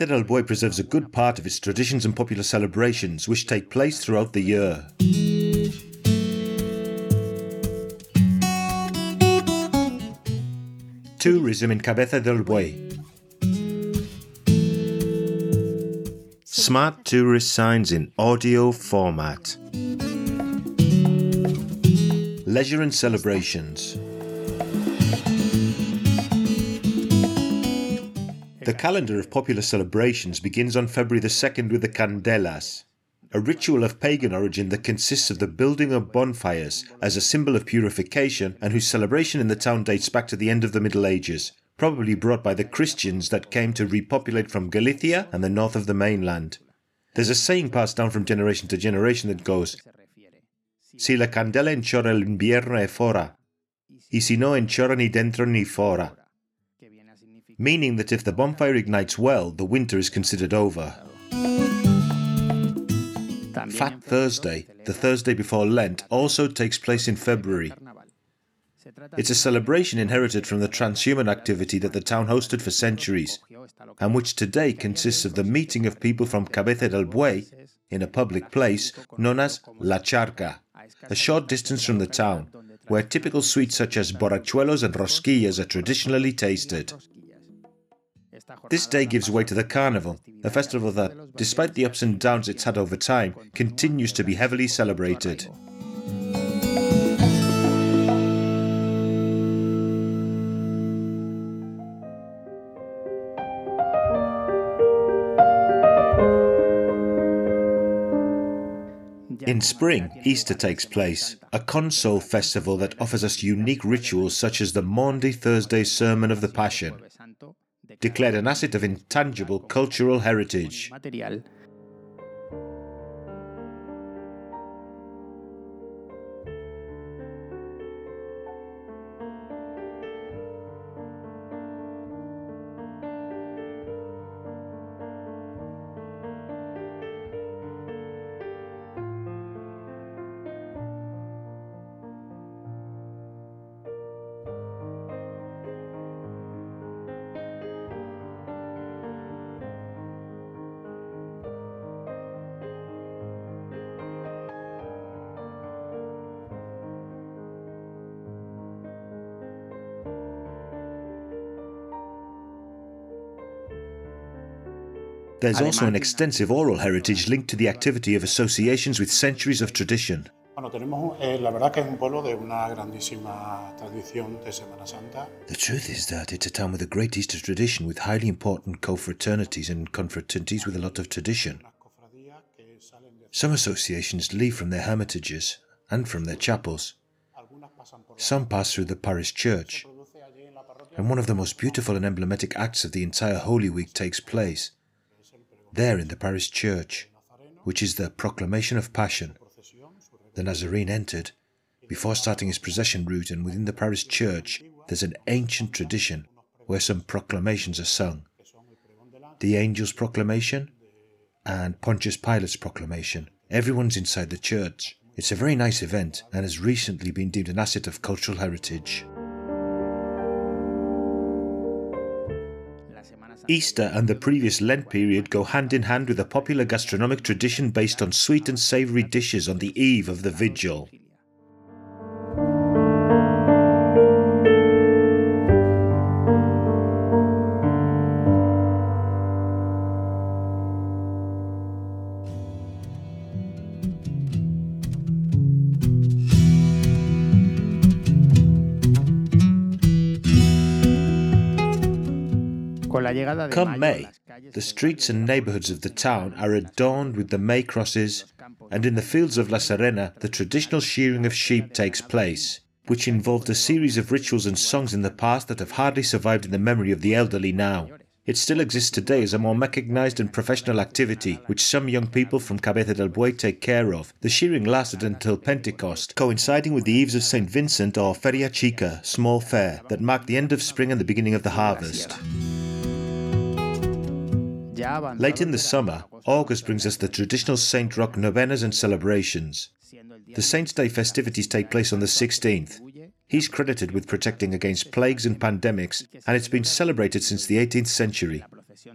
Cabeza del Buey preserves a good part of its traditions and popular celebrations, which take place throughout the year. Tourism in Cabeza del Buey. Smart tourist signs in audio format. Leisure and celebrations. The calendar of popular celebrations begins on February the 2nd with the Candelas, a ritual of pagan origin that consists of the building of bonfires as a symbol of purification and whose celebration in the town dates back to the end of the Middle Ages, probably brought by the Christians that came to repopulate from Galicia and the north of the mainland. There's a saying passed down from generation to generation that goes, Si la candela enchora el invierno e fora, y si no enchora ni dentro ni fora meaning that if the bonfire ignites well, the winter is considered over. Fat Thursday, the Thursday before Lent, also takes place in February. It's a celebration inherited from the transhumant activity that the town hosted for centuries, and which today consists of the meeting of people from Cabeza del Buey in a public place known as La Charca, a short distance from the town, where typical sweets such as borrachuelos and rosquillas are traditionally tasted. This day gives way to the Carnival, a festival that, despite the ups and downs it's had over time, continues to be heavily celebrated. In spring, Easter takes place, a console festival that offers us unique rituals such as the Maundy Thursday Sermon of the Passion, declared an asset of intangible cultural heritage. There's also an extensive oral heritage linked to the activity of associations with centuries of tradition. Eh, the truth is that it's a town with a great Easter tradition with highly important confraternities and confraternities with a lot of tradition. Some associations leave from their hermitages and from their chapels. Some pass through the parish church. And one of the most beautiful and emblematic acts of the entire Holy Week takes place there in the parish church, which is the proclamation of Passion. The Nazarene entered. Before starting his procession route and within the parish church, there's an ancient tradition where some proclamations are sung. The angel's proclamation and Pontius Pilate's proclamation. Everyone's inside the church. It's a very nice event and has recently been deemed an asset of cultural heritage. Easter and the previous Lent period go hand in hand with a popular gastronomic tradition based on sweet and savoury dishes on the eve of the vigil. Come May, the streets and neighbourhoods of the town are adorned with the May crosses, and in the fields of La Serena, the traditional shearing of sheep takes place, which involved a series of rituals and songs in the past that have hardly survived in the memory of the elderly now. It still exists today as a more mechanized and professional activity, which some young people from Cabeza del Buey take care of. The shearing lasted until Pentecost, coinciding with the eves of St. Vincent or Feria Chica, small fair, that marked the end of spring and the beginning of the harvest. Late in the summer, August brings us the traditional Saint Roch novenas and celebrations. The Saint's Day festivities take place on the 16th. He's credited with protecting against plagues and pandemics, and it's been celebrated since the 18th century.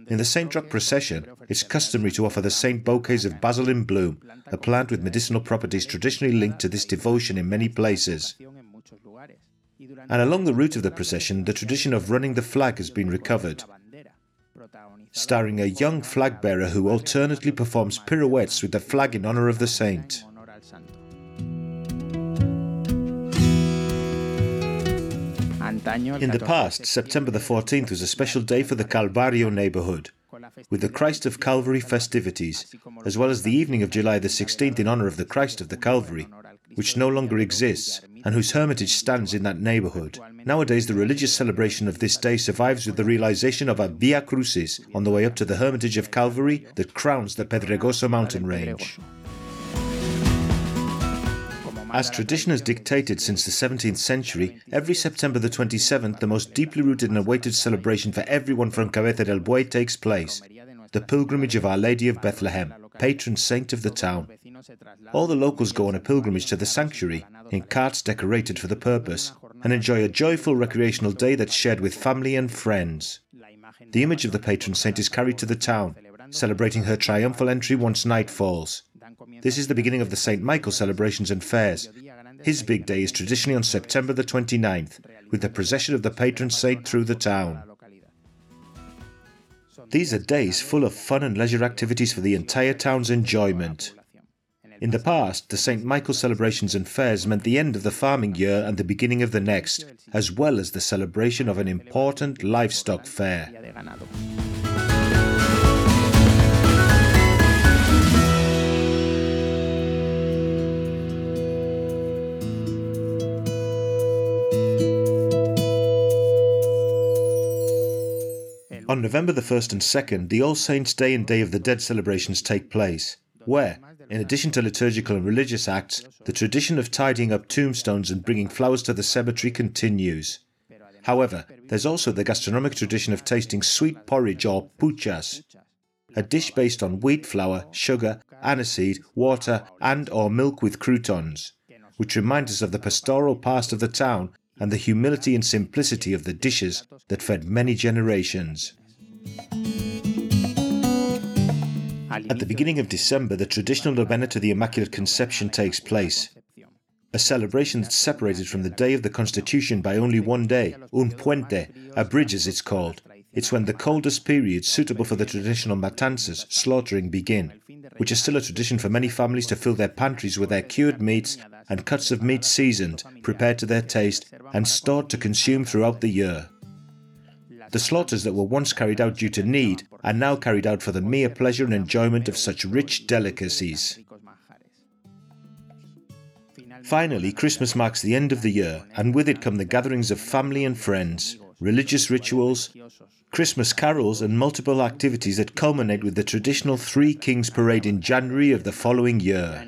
In the St. Roch procession, it's customary to offer the saint bouquets of basil in bloom, a plant with medicinal properties traditionally linked to this devotion in many places. And along the route of the procession, the tradition of running the flag has been recovered, starring a young flag bearer who alternately performs pirouettes with the flag in honor of the saint. In the past, September the 14th was a special day for the Calvario neighborhood, with the Christ of Calvary festivities, as well as the evening of July the 16th in honor of the Christ of the Calvary, which no longer exists and whose hermitage stands in that neighborhood. Nowadays, the religious celebration of this day survives with the realization of a Via Crucis on the way up to the hermitage of Calvary that crowns the Pedregoso mountain range. As tradition has dictated since the 17th century, every September the 27th, the most deeply rooted and awaited celebration for everyone from Cabeza del Buey takes place the pilgrimage of Our Lady of Bethlehem, patron saint of the town. All the locals go on a pilgrimage to the sanctuary in carts decorated for the purpose and enjoy a joyful recreational day that's shared with family and friends. The image of the patron saint is carried to the town, celebrating her triumphal entry once night falls. This is the beginning of the St. Michael celebrations and fairs. His big day is traditionally on September the 29th, with the procession of the patron saint through the town. These are days full of fun and leisure activities for the entire town's enjoyment. In the past, the St. Michael celebrations and fairs meant the end of the farming year and the beginning of the next, as well as the celebration of an important livestock fair. On November the 1st and 2nd, the All Saints' Day and Day of the Dead celebrations take place, where, in addition to liturgical and religious acts, the tradition of tidying up tombstones and bringing flowers to the cemetery continues. However, there's also the gastronomic tradition of tasting sweet porridge or puchas, a dish based on wheat flour, sugar, aniseed, water, and or milk with croutons, which reminds us of the pastoral past of the town and the humility and simplicity of the dishes that fed many generations. At the beginning of December, the traditional novena to the Immaculate Conception takes place, a celebration that's separated from the day of the Constitution by only one day, un puente, a bridge as it's called. It's when the coldest periods suitable for the traditional matanzas, slaughtering, begin, which is still a tradition for many families to fill their pantries with their cured meats and cuts of meat seasoned, prepared to their taste, and stored to consume throughout the year. The slaughters that were once carried out due to need are now carried out for the mere pleasure and enjoyment of such rich delicacies. Finally, Christmas marks the end of the year, and with it come the gatherings of family and friends, religious rituals, Christmas carols, and multiple activities that culminate with the traditional Three Kings Parade in January of the following year.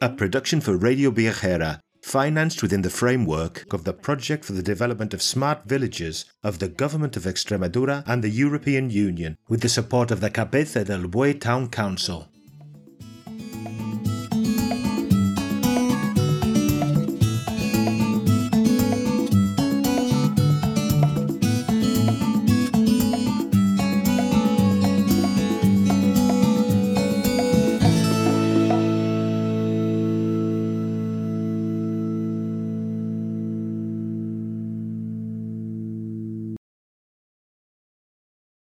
A production for Radio Viajera, financed within the framework of the Project for the Development of Smart Villages of the Government of Extremadura and the European Union, with the support of the Cabeza del Buey Town Council.